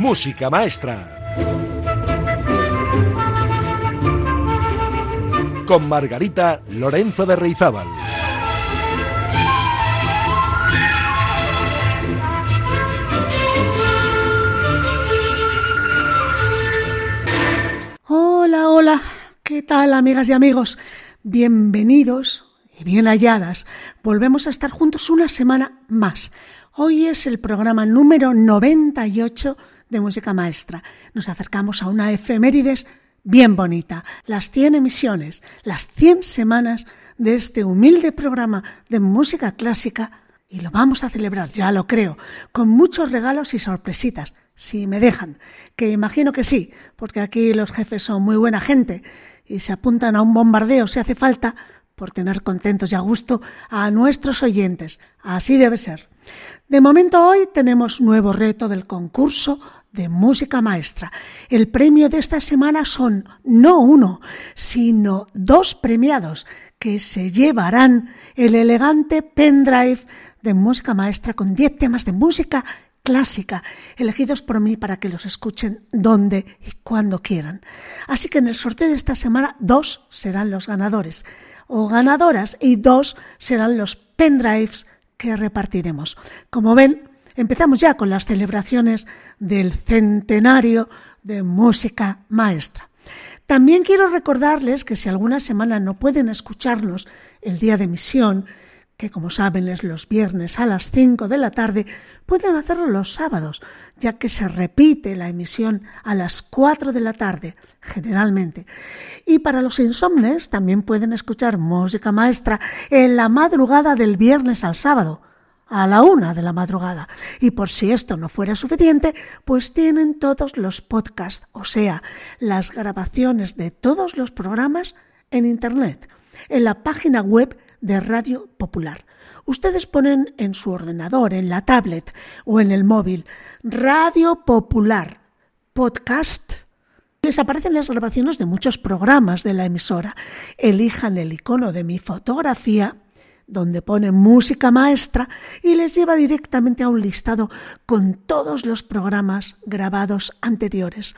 Música Maestra. Con Margarita Lorenzo de Reizábal. Hola, hola. ¿Qué tal, amigas y amigos? Bienvenidos y bien halladas. Volvemos a estar juntos una semana más. Hoy es el programa número 98 de Música Maestra. Nos acercamos a una efemérides bien bonita, las 100 emisiones, las 100 semanas de este humilde programa de música clásica y lo vamos a celebrar, ya lo creo, con muchos regalos y sorpresitas, si me dejan, que imagino que sí, porque aquí los jefes son muy buena gente y se apuntan a un bombardeo si hace falta por tener contentos y a gusto a nuestros oyentes. Así debe ser. De momento hoy tenemos nuevo reto del concurso de música maestra. El premio de esta semana son no uno, sino dos premiados que se llevarán el elegante pendrive de música maestra con 10 temas de música clásica, elegidos por mí para que los escuchen donde y cuando quieran. Así que en el sorteo de esta semana dos serán los ganadores o ganadoras y dos serán los pendrives que repartiremos. Como ven, empezamos ya con las celebraciones del centenario de música maestra. También quiero recordarles que si alguna semana no pueden escucharnos el día de emisión, que como saben es los viernes a las 5 de la tarde, pueden hacerlo los sábados, ya que se repite la emisión a las 4 de la tarde, generalmente. Y para los insomnes también pueden escuchar música maestra en la madrugada del viernes al sábado, a la una de la madrugada. Y por si esto no fuera suficiente, pues tienen todos los podcasts, o sea, las grabaciones de todos los programas en Internet, en la página web de Radio Popular. Ustedes ponen en su ordenador, en la tablet o en el móvil Radio Popular Podcast. Les aparecen las grabaciones de muchos programas de la emisora. Elijan el icono de mi fotografía donde pone música maestra y les lleva directamente a un listado con todos los programas grabados anteriores.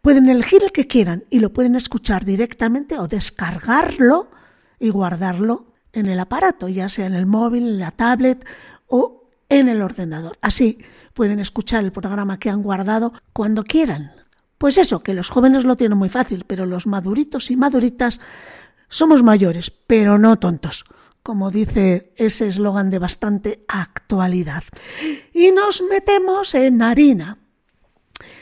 Pueden elegir el que quieran y lo pueden escuchar directamente o descargarlo y guardarlo en el aparato, ya sea en el móvil, en la tablet o en el ordenador. Así pueden escuchar el programa que han guardado cuando quieran. Pues eso, que los jóvenes lo tienen muy fácil, pero los maduritos y maduritas somos mayores, pero no tontos, como dice ese eslogan de bastante actualidad. Y nos metemos en harina.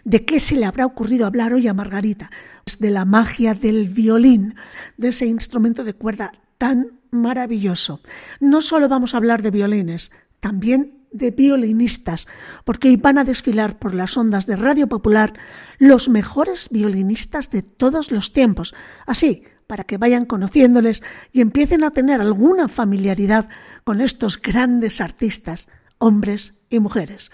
¿De qué se le habrá ocurrido hablar hoy a Margarita? De la magia del violín, de ese instrumento de cuerda tan maravilloso. No solo vamos a hablar de violines, también de violinistas, porque van a desfilar por las ondas de Radio Popular los mejores violinistas de todos los tiempos. Así, para que vayan conociéndoles y empiecen a tener alguna familiaridad con estos grandes artistas, hombres y mujeres.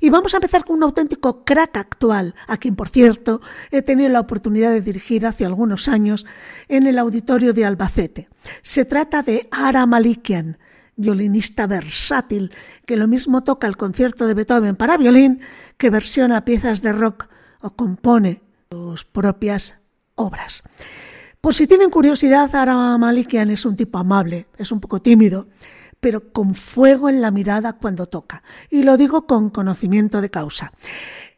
Y vamos a empezar con un auténtico crack actual, a quien, por cierto, he tenido la oportunidad de dirigir hace algunos años en el auditorio de Albacete. Se trata de Ara Malikian, violinista versátil, que lo mismo toca el concierto de Beethoven para violín que versiona piezas de rock o compone sus propias obras. Por si tienen curiosidad, Ara Malikian es un tipo amable, es un poco tímido, pero con fuego en la mirada cuando toca. Y lo digo con conocimiento de causa.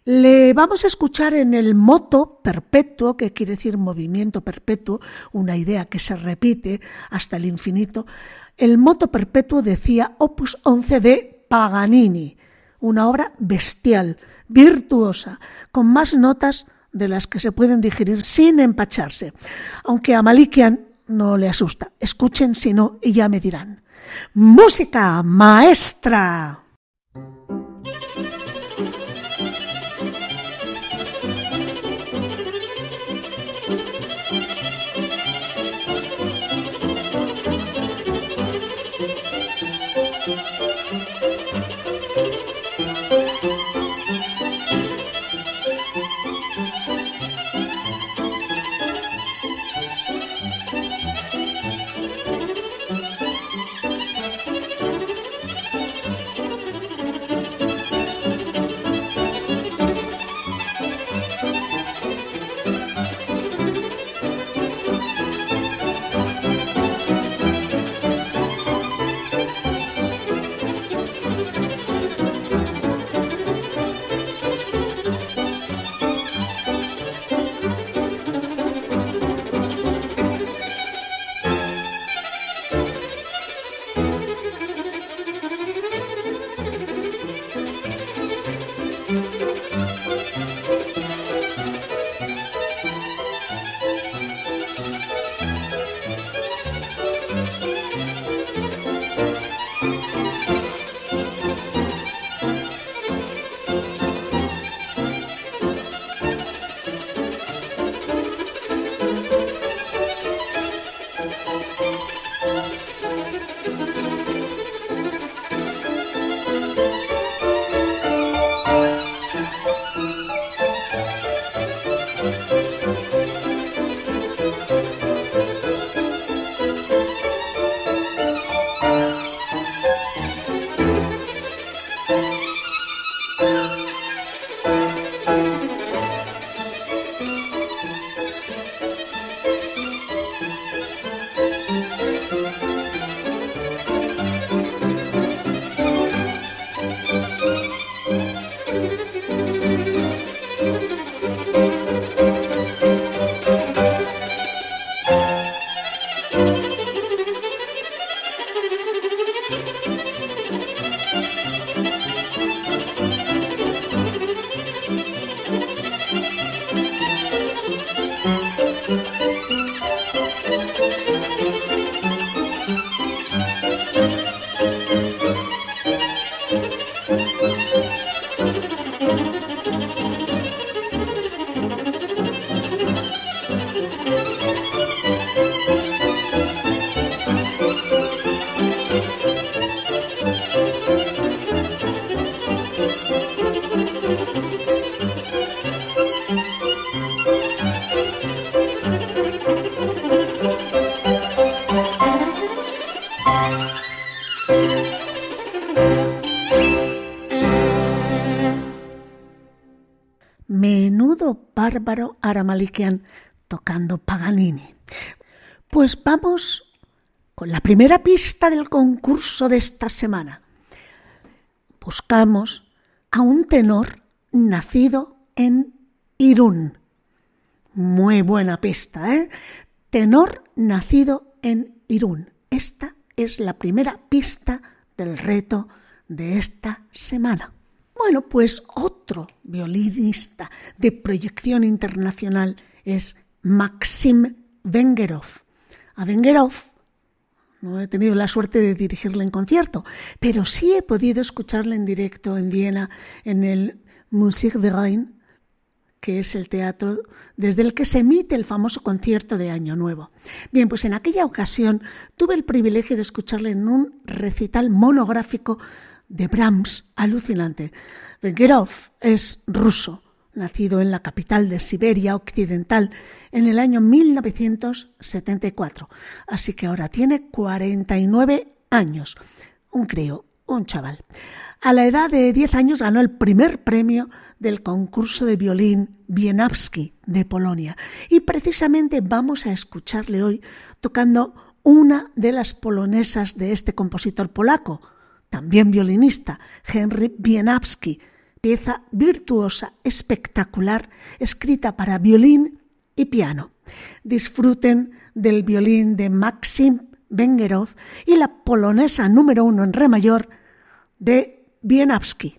Le vamos a escuchar en el moto perpetuo, que quiere decir movimiento perpetuo, una idea que se repite hasta el infinito. El moto perpetuo decía Opus 11 de Paganini, una obra bestial, virtuosa, con más notas de las que se pueden digerir sin empacharse. Aunque a Malikian no le asusta. Escuchen si no y ya me dirán. Música maestra. Bárbaro Aramalikian tocando Paganini. Pues vamos con la primera pista del concurso de esta semana. Buscamos a un tenor nacido en Irún. Muy buena pista, ¿eh? Tenor nacido en Irún. Esta es la primera pista del reto de esta semana. Bueno, pues otro violinista de proyección internacional es Maxim Vengerov. A Vengerov no he tenido la suerte de dirigirle en concierto, pero sí he podido escucharle en directo en Viena en el Musik de Rhein, que es el teatro desde el que se emite el famoso concierto de Año Nuevo. Bien, pues en aquella ocasión tuve el privilegio de escucharle en un recital monográfico de Brahms alucinante. Vengerov es ruso, nacido en la capital de Siberia Occidental en el año 1974. Así que ahora tiene 49 años. Un crío, un chaval. A la edad de 10 años ganó el primer premio del concurso de violín Wieniawski de Polonia. Y precisamente vamos a escucharle hoy tocando una de las polonesas de este compositor polaco, también violinista, Henry Wieniawski, pieza virtuosa, espectacular, escrita para violín y piano. Disfruten del violín de Maxim Vengerov y la polonesa número uno en re mayor de Wieniawski.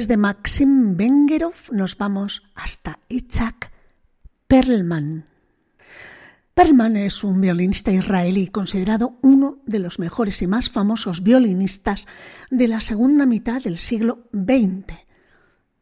Después de Maxim Bengerov nos vamos hasta Itzhak Perlman. Perlman es un violinista israelí considerado uno de los mejores y más famosos violinistas de la segunda mitad del siglo XX.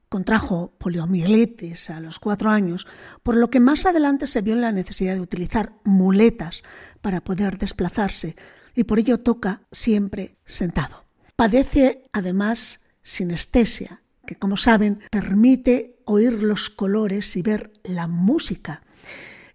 Contrajo poliomielitis a los cuatro años, por lo que más adelante se vio en la necesidad de utilizar muletas para poder desplazarse y por ello toca siempre sentado. Padece además sinestesia, que como saben permite oír los colores y ver la música.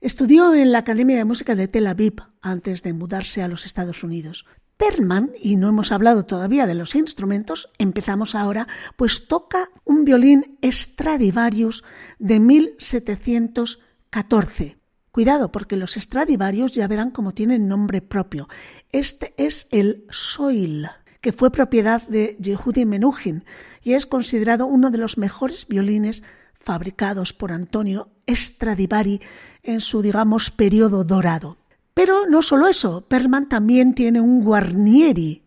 Estudió en la Academia de Música de Tel Aviv antes de mudarse a los Estados Unidos. Perlman, y no hemos hablado todavía de los instrumentos, empezamos ahora, pues toca un violín Stradivarius de 1714. Cuidado, porque los Stradivarius ya verán cómo tienen nombre propio. Este es el Soil que fue propiedad de Yehudi Menuhin y es considerado uno de los mejores violines fabricados por Antonio Stradivari en su, digamos, periodo dorado. Pero no solo eso, Perlman también tiene un Guarnieri,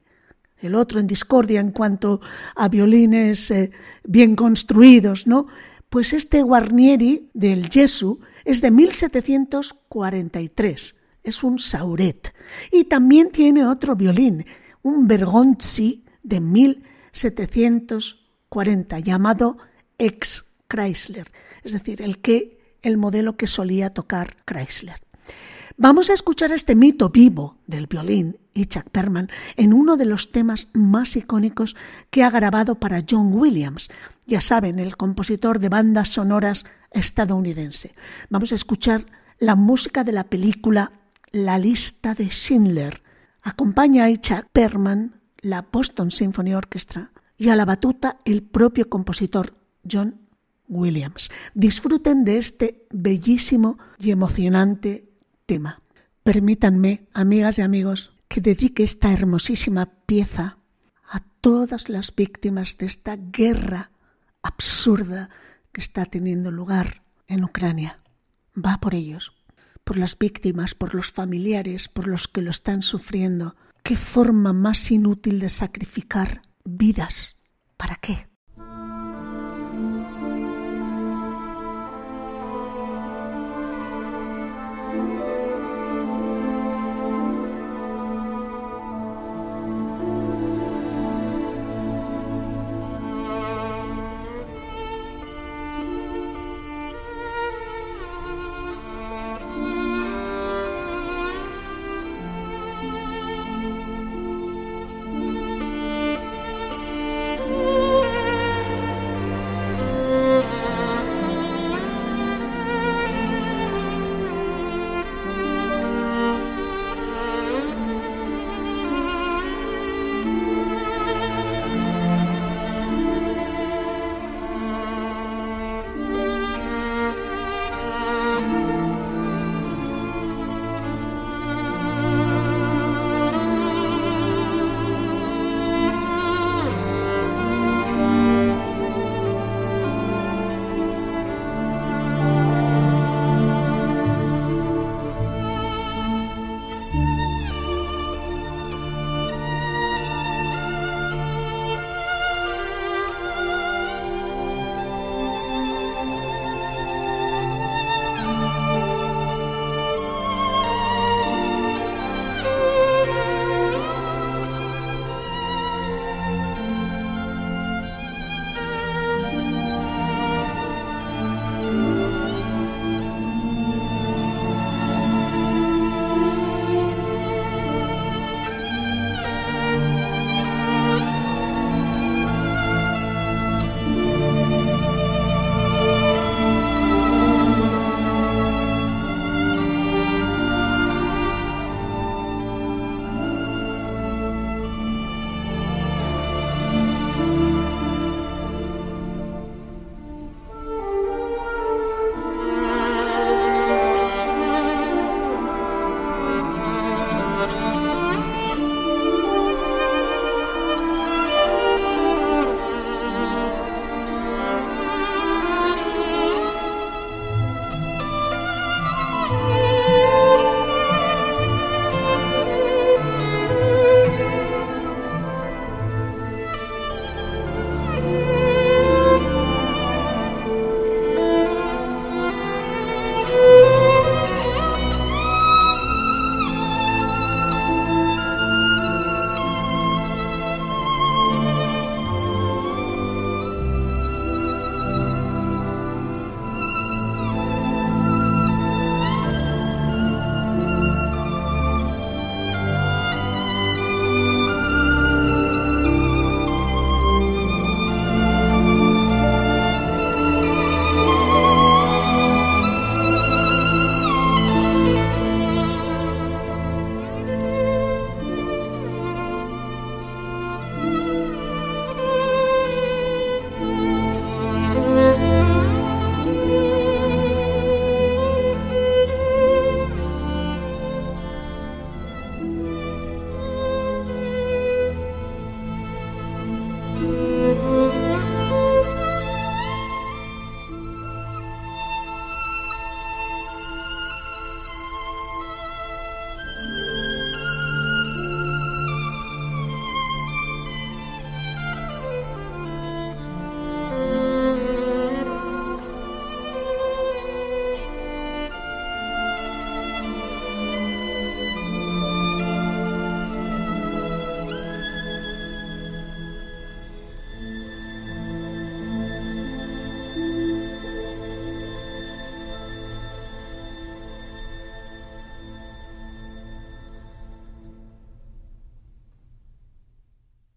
el otro en discordia en cuanto a violines eh, bien construidos, ¿no? Pues este Guarnieri del Jesu es de 1743, es un Sauret. Y también tiene otro violín, un Bergonzi de 1740 llamado ex Chrysler, es decir, el que el modelo que solía tocar Chrysler. Vamos a escuchar este mito vivo del violín, Itzhak Perman, en uno de los temas más icónicos que ha grabado para John Williams, ya saben, el compositor de bandas sonoras estadounidense. Vamos a escuchar la música de la película La lista de Schindler, Acompaña a Itzhak Perman la Boston Symphony Orchestra y a la batuta el propio compositor John Williams. Disfruten de este bellísimo y emocionante tema. Permítanme, amigas y amigos, que dedique esta hermosísima pieza a todas las víctimas de esta guerra absurda que está teniendo lugar en Ucrania. Va por ellos por las víctimas, por los familiares, por los que lo están sufriendo. ¿Qué forma más inútil de sacrificar vidas? ¿Para qué?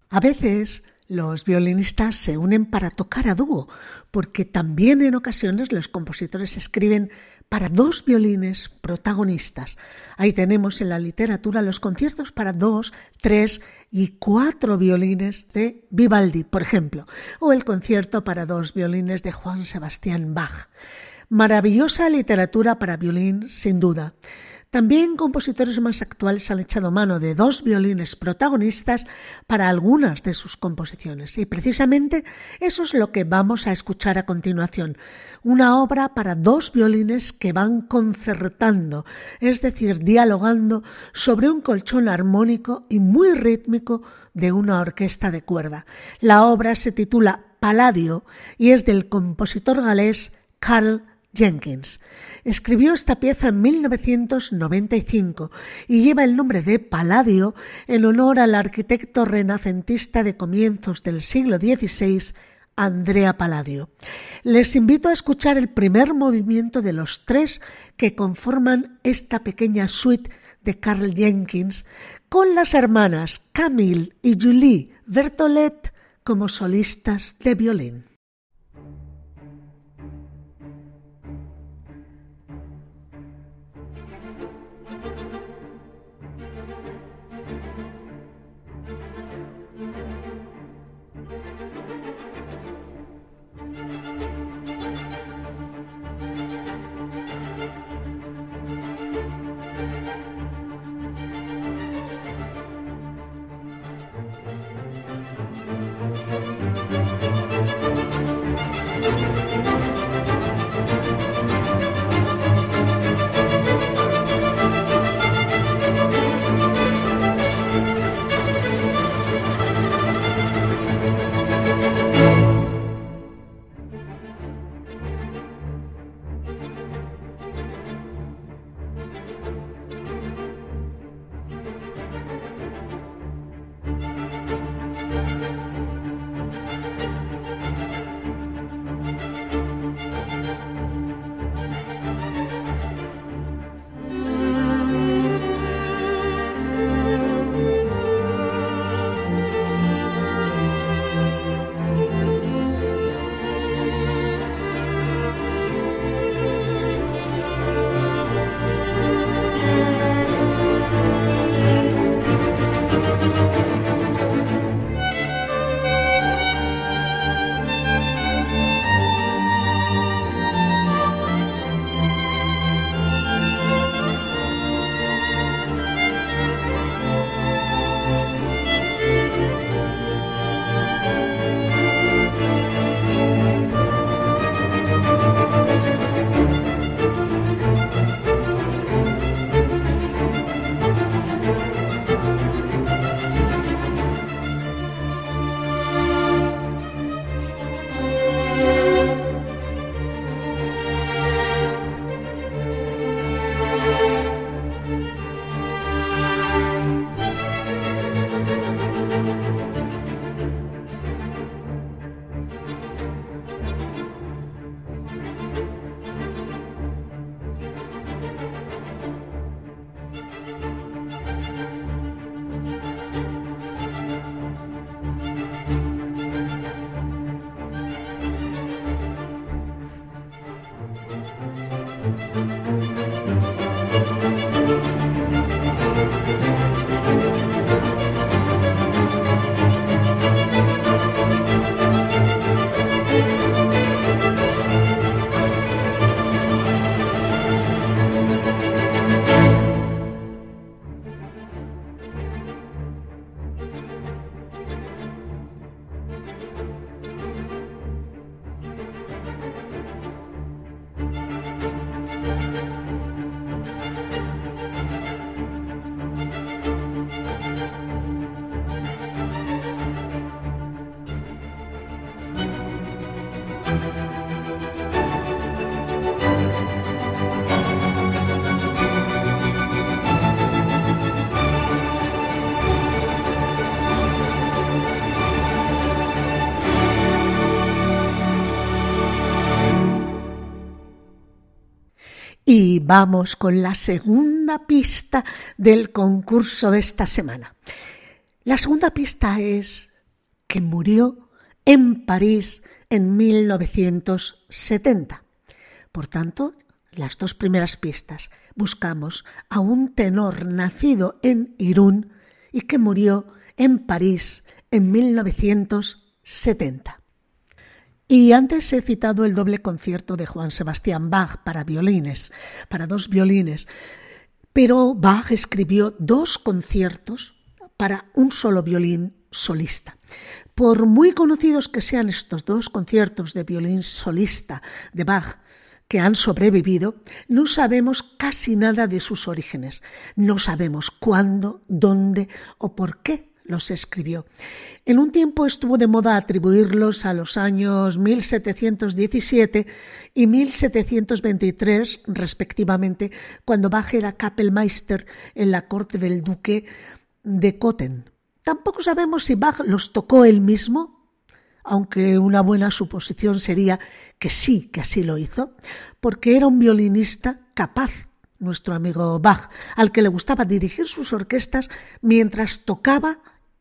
A veces los violinistas se unen para tocar a dúo, porque también en ocasiones los compositores escriben para dos violines protagonistas. Ahí tenemos en la literatura los conciertos para dos, tres y cuatro violines de Vivaldi, por ejemplo, o el concierto para dos violines de Juan Sebastián Bach. Maravillosa literatura para violín, sin duda. También compositores más actuales han echado mano de dos violines protagonistas para algunas de sus composiciones y precisamente eso es lo que vamos a escuchar a continuación, una obra para dos violines que van concertando, es decir, dialogando sobre un colchón armónico y muy rítmico de una orquesta de cuerda. La obra se titula Palladio y es del compositor galés Carl Jenkins. Escribió esta pieza en 1995 y lleva el nombre de Palladio en honor al arquitecto renacentista de comienzos del siglo XVI, Andrea Palladio. Les invito a escuchar el primer movimiento de los tres que conforman esta pequeña suite de Carl Jenkins con las hermanas Camille y Julie Bertolet como solistas de violín. Vamos con la segunda pista del concurso de esta semana. La segunda pista es que murió en París en 1970. Por tanto, las dos primeras pistas buscamos a un tenor nacido en Irún y que murió en París en 1970. Y antes he citado el doble concierto de Juan Sebastián Bach para violines, para dos violines, pero Bach escribió dos conciertos para un solo violín solista. Por muy conocidos que sean estos dos conciertos de violín solista de Bach, que han sobrevivido, no sabemos casi nada de sus orígenes. No sabemos cuándo, dónde o por qué los escribió. En un tiempo estuvo de moda atribuirlos a los años 1717 y 1723, respectivamente, cuando Bach era Kapellmeister en la corte del duque de Cotten. Tampoco sabemos si Bach los tocó él mismo aunque una buena suposición sería que sí, que así lo hizo, porque era un violinista capaz, nuestro amigo Bach, al que le gustaba dirigir sus orquestas mientras tocaba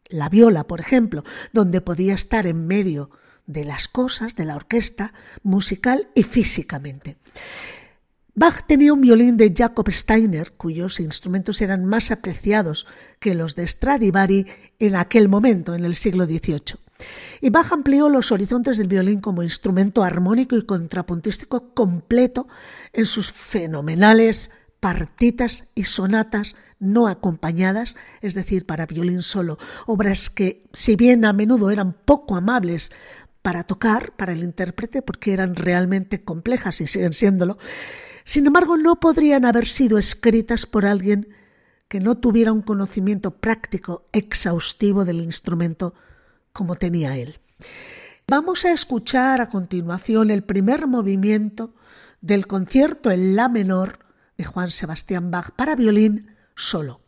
la viola, por ejemplo, donde podía estar en medio de las cosas, de la orquesta, musical y físicamente. Bach tenía un violín de Jacob Steiner, cuyos instrumentos eran más apreciados que los de Stradivari en aquel momento, en el siglo XVIII. Y Bach amplió los horizontes del violín como instrumento armónico y contrapuntístico completo en sus fenomenales partitas y sonatas no acompañadas, es decir, para violín solo, obras que, si bien a menudo eran poco amables para tocar, para el intérprete, porque eran realmente complejas y siguen siéndolo, sin embargo no podrían haber sido escritas por alguien que no tuviera un conocimiento práctico exhaustivo del instrumento como tenía él. Vamos a escuchar a continuación el primer movimiento del concierto en La menor de Juan Sebastián Bach para violín solo.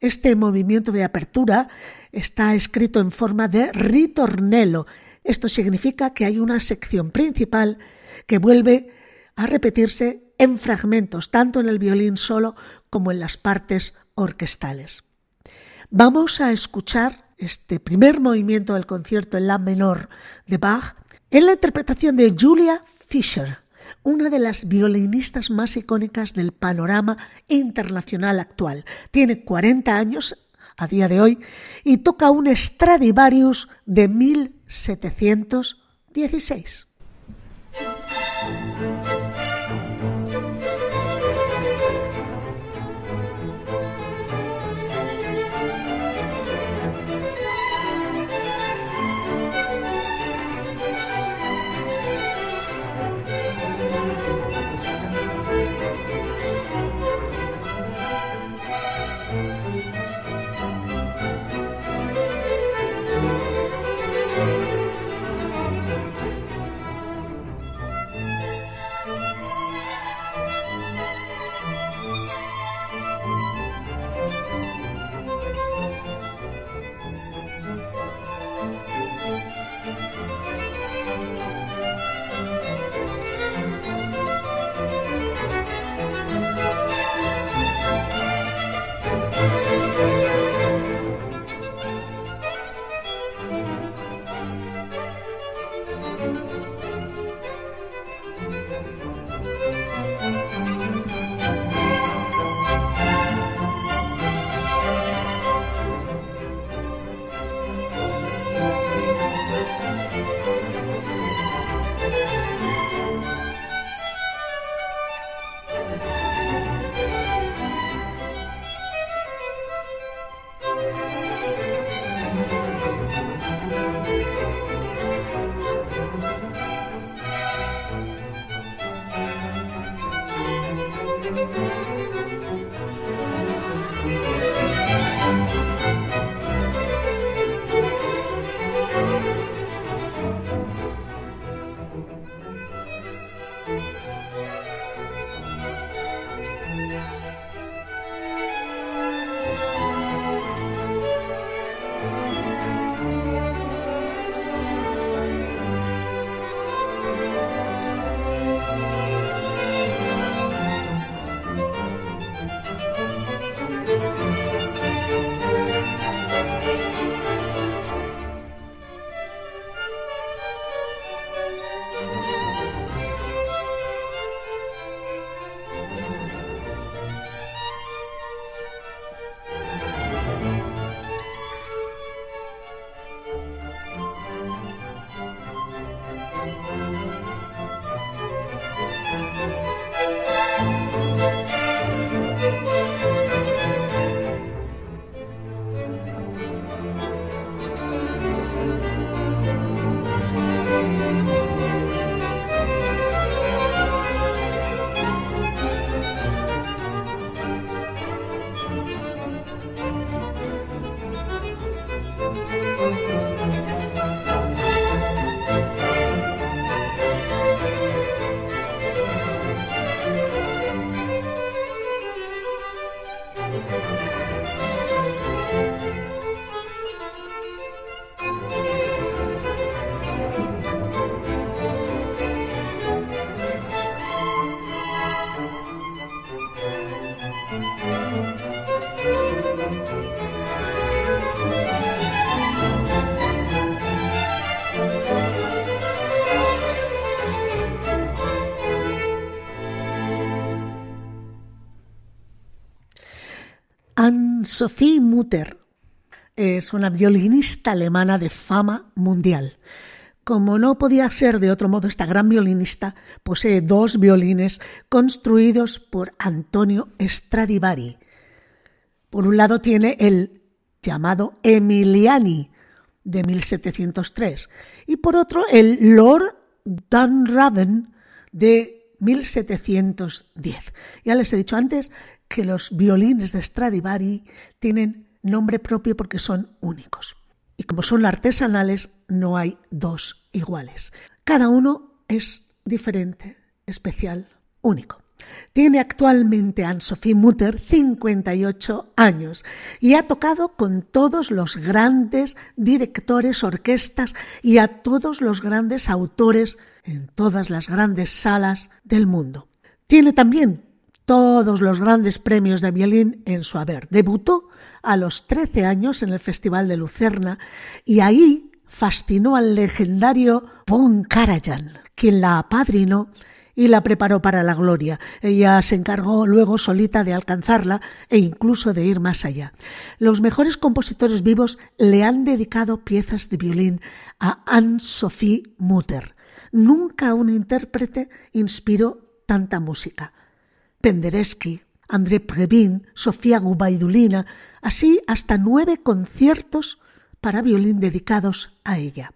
Este movimiento de apertura está escrito en forma de ritornello. Esto significa que hay una sección principal que vuelve a repetirse en fragmentos, tanto en el violín solo como en las partes orquestales. Vamos a escuchar este primer movimiento del concierto en la menor de Bach en la interpretación de Julia Fischer, una de las violinistas más icónicas del panorama internacional actual. Tiene 40 años a día de hoy y toca un Stradivarius de 1716. Anne-Sophie Mutter. Es una violinista alemana de fama mundial. Como no podía ser de otro modo, esta gran violinista posee dos violines construidos por Antonio Stradivari. Por un lado tiene el llamado Emiliani de 1703 y por otro el Lord Dunraven de 1710. Ya les he dicho antes que los violines de Stradivari tienen nombre propio porque son únicos. Y como son artesanales, no hay dos iguales. Cada uno es diferente, especial, único. Tiene actualmente Anne-Sophie Mutter 58 años y ha tocado con todos los grandes directores, orquestas y a todos los grandes autores en todas las grandes salas del mundo. Tiene también todos los grandes premios de violín en su haber. Debutó a los 13 años en el Festival de Lucerna y ahí fascinó al legendario Von Karajan, quien la apadrinó y la preparó para la gloria. Ella se encargó luego solita de alcanzarla e incluso de ir más allá. Los mejores compositores vivos le han dedicado piezas de violín a Anne-Sophie Mutter. Nunca un intérprete inspiró tanta música. Penderecki, André Previn, Sofía Gubaidulina, así hasta nueve conciertos para violín dedicados a ella.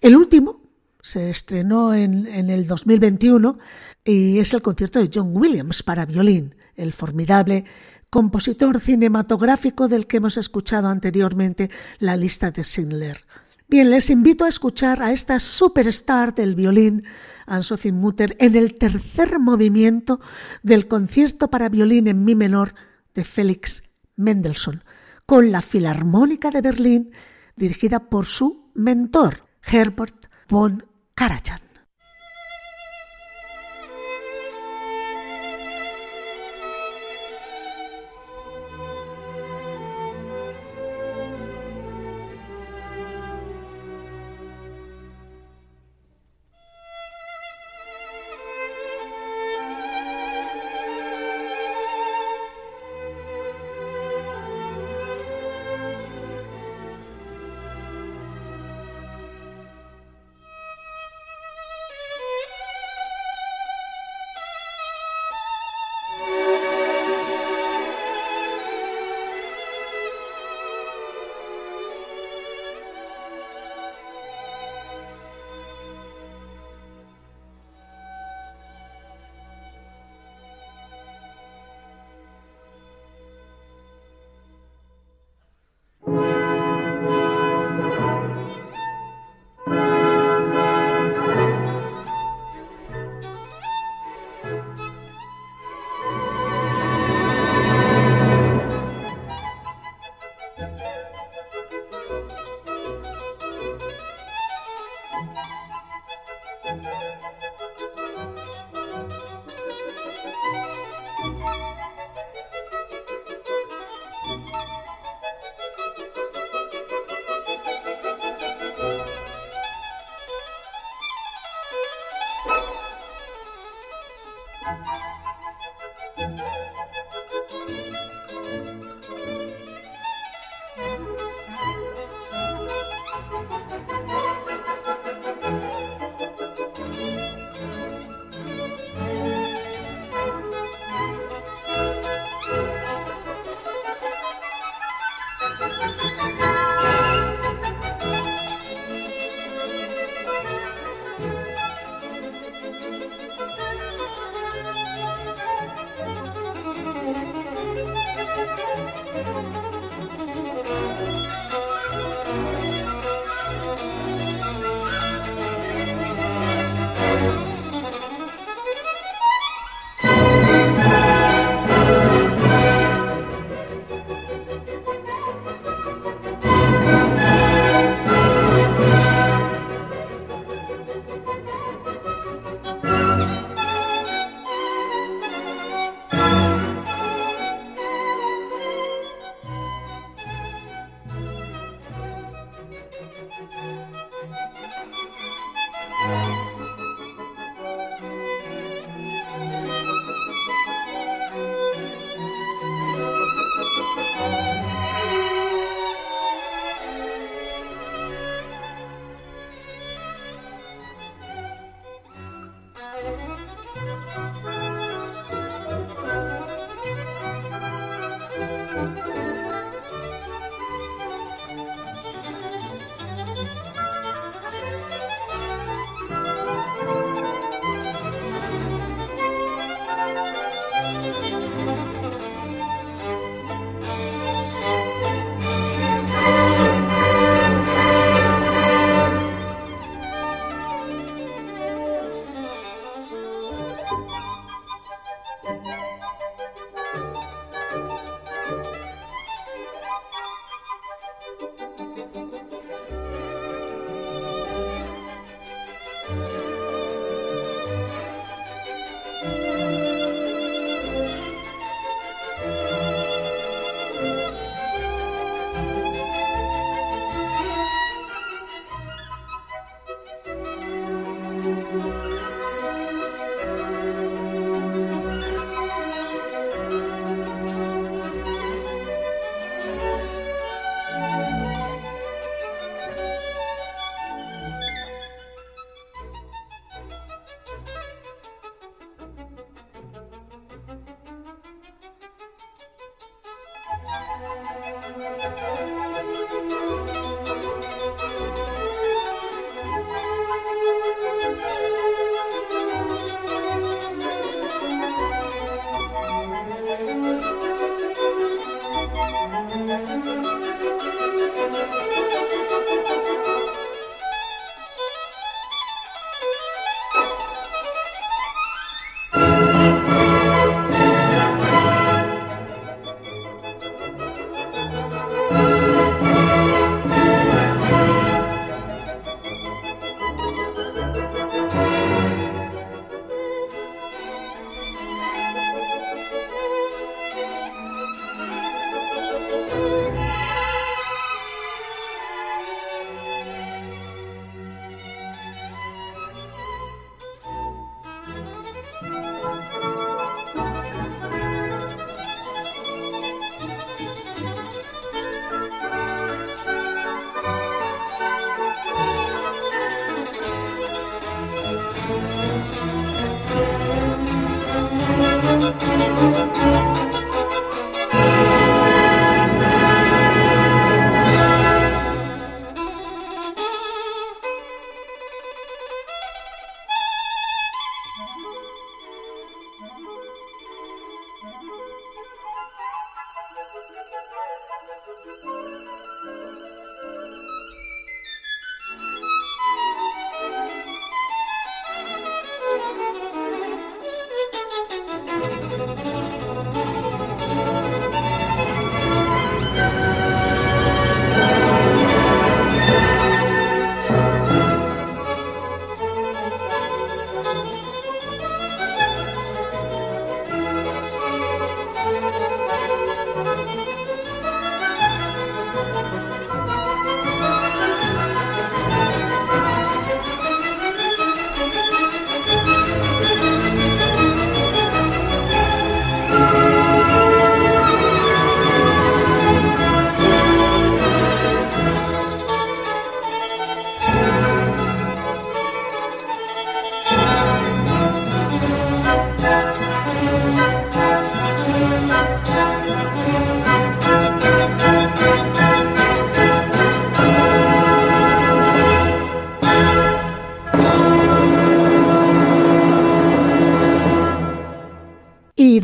El último se estrenó en, el 2021 y es el concierto de John Williams para violín, el formidable compositor cinematográfico del que hemos escuchado anteriormente la lista de Schindler. Bien, les invito a escuchar a esta superstar del violín, Anne-Sophie Mutter, en el tercer movimiento del concierto para violín en mi menor de Félix Mendelssohn, con la Filarmónica de Berlín, dirigida por su mentor, Herbert von Karajan.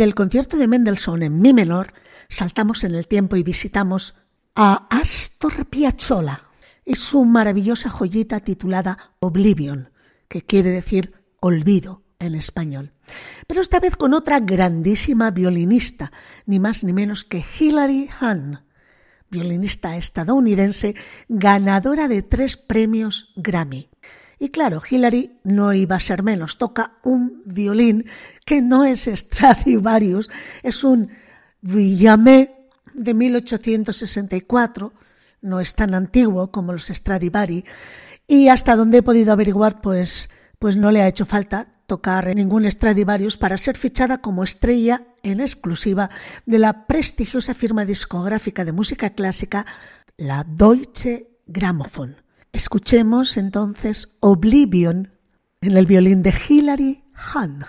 Del concierto de Mendelssohn en mi menor, saltamos en el tiempo y visitamos a Astor Piazzolla y su maravillosa joyita titulada Oblivion, que quiere decir olvido en español. Pero esta vez con otra grandísima violinista, ni más ni menos que Hilary Hahn, violinista estadounidense ganadora de tres premios Grammy. Y claro, Hilary no iba a ser menos, toca un violín que no es Stradivarius, es un Villamé de 1864, no es tan antiguo como los Stradivari, y hasta donde he podido averiguar, pues, pues no le ha hecho falta tocar ningún Stradivarius para ser fichada como estrella en exclusiva de la prestigiosa firma discográfica de música clásica, la Deutsche Grammophon. Escuchemos entonces Oblivion en el violín de Hilary Hahn.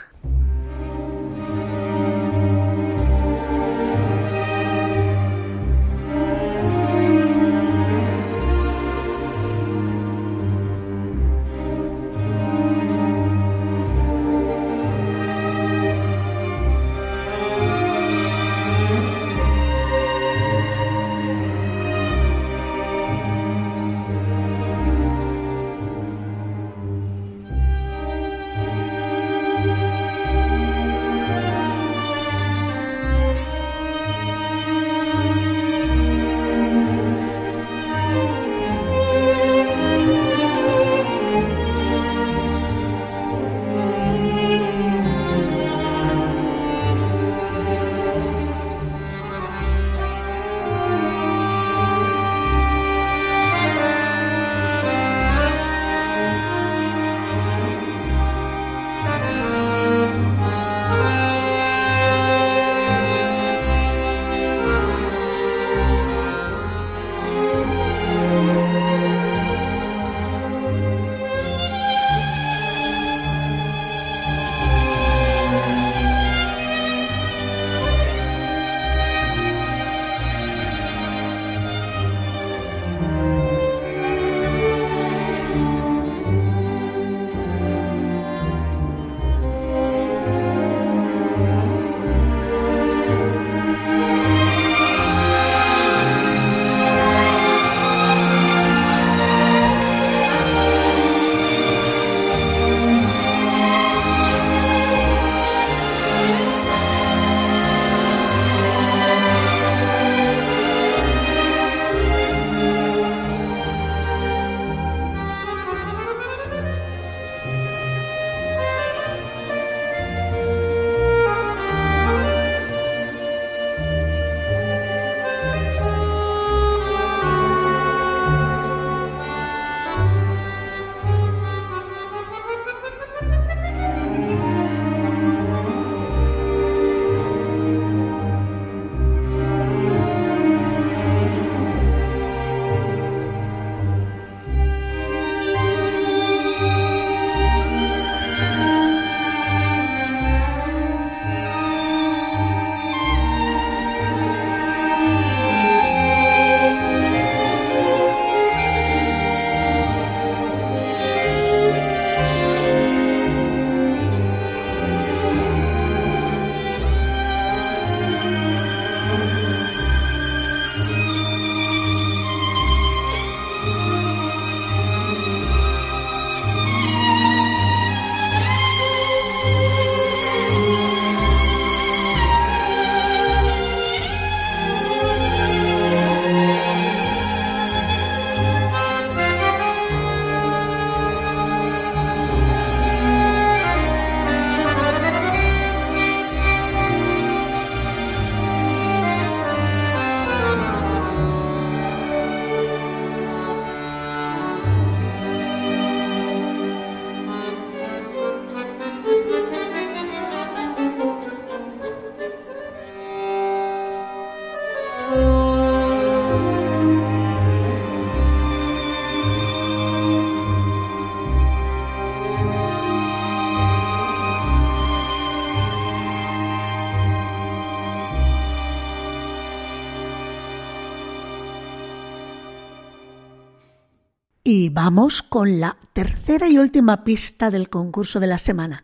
Vamos con la tercera y última pista del concurso de la semana.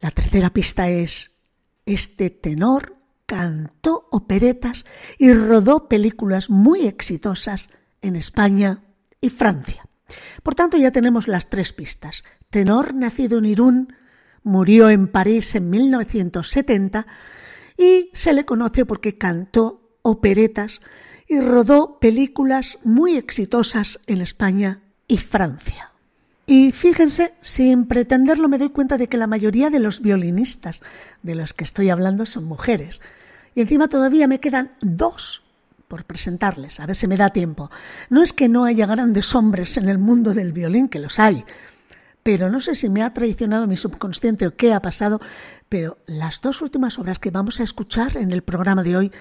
La tercera pista es, este tenor cantó operetas y rodó películas muy exitosas en España y Francia. Por tanto, ya tenemos las tres pistas. Tenor nacido en Irún, murió en París en 1970 y se le conoce porque cantó operetas y rodó películas muy exitosas en España y Francia. Y fíjense, sin pretenderlo me doy cuenta de que la mayoría de los violinistas de los que estoy hablando son mujeres. Y encima todavía me quedan dos por presentarles, a ver si me da tiempo. No es que no haya grandes hombres en el mundo del violín, que los hay, pero no sé si me ha traicionado mi subconsciente o qué ha pasado, pero las dos últimas obras que vamos a escuchar en el programa de hoy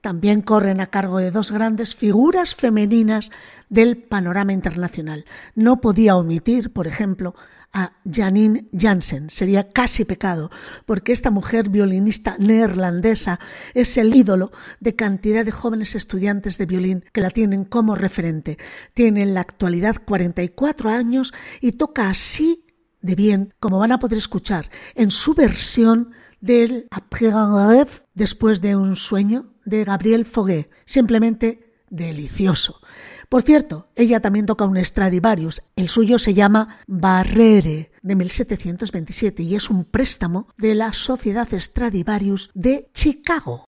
también corren a cargo de dos grandes figuras femeninas del panorama internacional. No podía omitir, por ejemplo, a Janine Jansen. Sería casi pecado, porque esta mujer violinista neerlandesa es el ídolo de cantidad de jóvenes estudiantes de violín que la tienen como referente. Tiene en la actualidad 44 años y toca así de bien, como van a poder escuchar en su versión del Après un rêve, después de un sueño, de Gabriel Foguet. Simplemente delicioso. Por cierto, ella también toca un Stradivarius. El suyo se llama Barrere de 1727 y es un préstamo de la Sociedad Stradivarius de Chicago.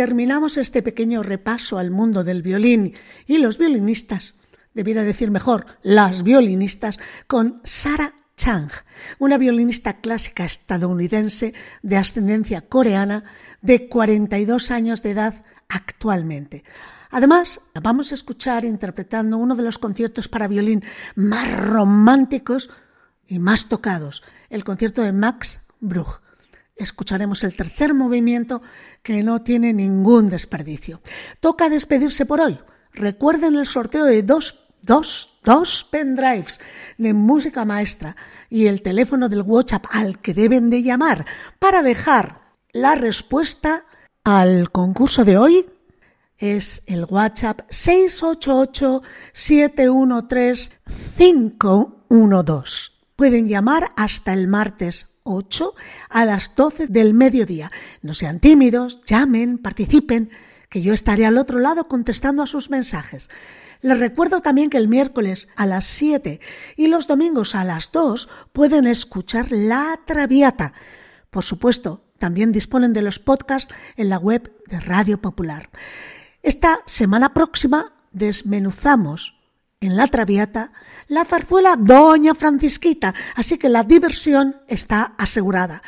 Terminamos este pequeño repaso al mundo del violín y los violinistas, debiera decir mejor, las violinistas, con Sarah Chang, una violinista clásica estadounidense de ascendencia coreana de 42 años de edad actualmente. Además, vamos a escuchar interpretando uno de los conciertos para violín más románticos y más tocados, el concierto de Max Bruch. Escucharemos el tercer movimiento que no tiene ningún desperdicio. Toca despedirse por hoy. Recuerden el sorteo de dos, dos, dos pendrives de música maestra y el teléfono del WhatsApp al que deben de llamar para dejar la respuesta al concurso de hoy es el WhatsApp 688-713-512. Pueden llamar hasta el martes 8 a las 12 del mediodía. No sean tímidos, llamen, participen, que yo estaré al otro lado contestando a sus mensajes. Les recuerdo también que el miércoles a las 7 y los domingos a las 2 pueden escuchar La Traviata. Por supuesto, también disponen de los podcasts en la web de Radio Popular. Esta semana próxima desmenuzamos en la Traviata la zarzuela Doña Francisquita, así que la diversión está asegurada.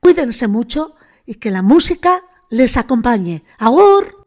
Cuídense mucho y que la música les acompañe. ¡Agur!